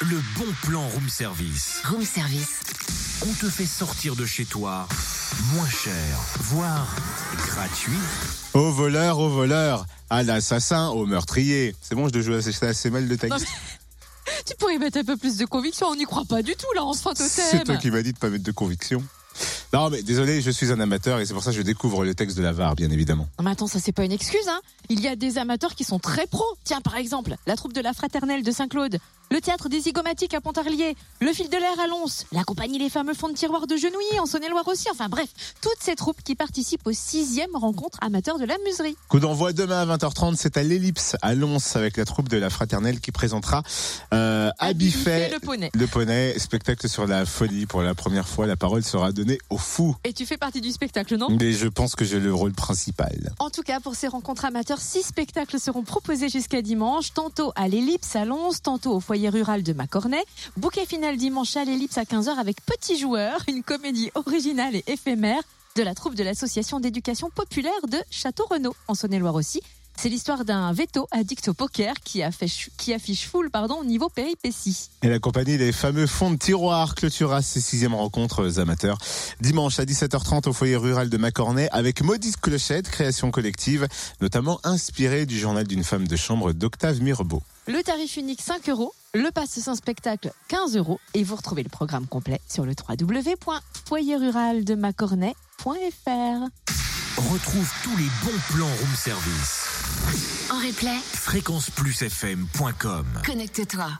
Le bon plan room service. Room service. On te fait sortir de chez toi moins cher, voire gratuit. Au voleur, au voleur, à l'assassin, au meurtrier. C'est bon, je dois jouer assez, assez mal de ta Non. Tu pourrais mettre un peu plus de conviction, on n'y croit pas du tout là, on se feint au C'est toi qui m'as dit de pas mettre de conviction. Non, mais désolé, je suis un amateur et c'est pour ça que je découvre le texte de la VAR, bien évidemment. Non, mais attends, ça c'est pas une excuse, hein. Il y a des amateurs qui sont très pros. Tiens, par exemple, la troupe de la Fraternelle de Saint-Claude, le théâtre des Zygomatiques à Pontarlier, le fil de l'air à Lons, la compagnie Les Fameux Fonds de Tiroir de Genouilly en Saône-et-Loire aussi. Enfin bref, toutes ces troupes qui participent aux sixième rencontre amateur de la muserie. Coup d'envoi demain à 20h30, c'est à l'Ellipse, à Lons, avec la troupe de la Fraternelle qui présentera euh, Abifet, le poney. le poney, spectacle sur la folie. Pour la première fois, la parole sera donnée aux fous. Et tu fais partie du spectacle, non? Mais je pense que j'ai le rôle principal. En tout cas, pour ces rencontres amateurs, six spectacles seront proposés jusqu'à dimanche, tantôt à l'Ellipse à Lons, tantôt au foyer rural de Macornet. Bouquet final dimanche à l'Ellipse à 15h avec Petit Joueur, une comédie originale et éphémère de la troupe de l'association d'éducation populaire de Château-Renaud, en Saône-et-Loire aussi. C'est l'histoire d'un veto addict au poker qui affiche, qui full pardon, au niveau péripéties. Et la compagnie des fameux fonds de tiroir clôturera ses sixièmes rencontres amateurs dimanche à 17h30 au foyer rural de Macornet avec Maudit Clochette, création collective, notamment inspirée du journal d'une femme de chambre d'Octave Mirbeau. Le tarif unique 5 euros, le pass sans spectacle 15 euros et vous retrouvez le programme complet sur le www.foyerruraldemacornet.fr. Retrouve tous les bons plans room service. En replay, Fréquenceplusfm.com connecte-toi.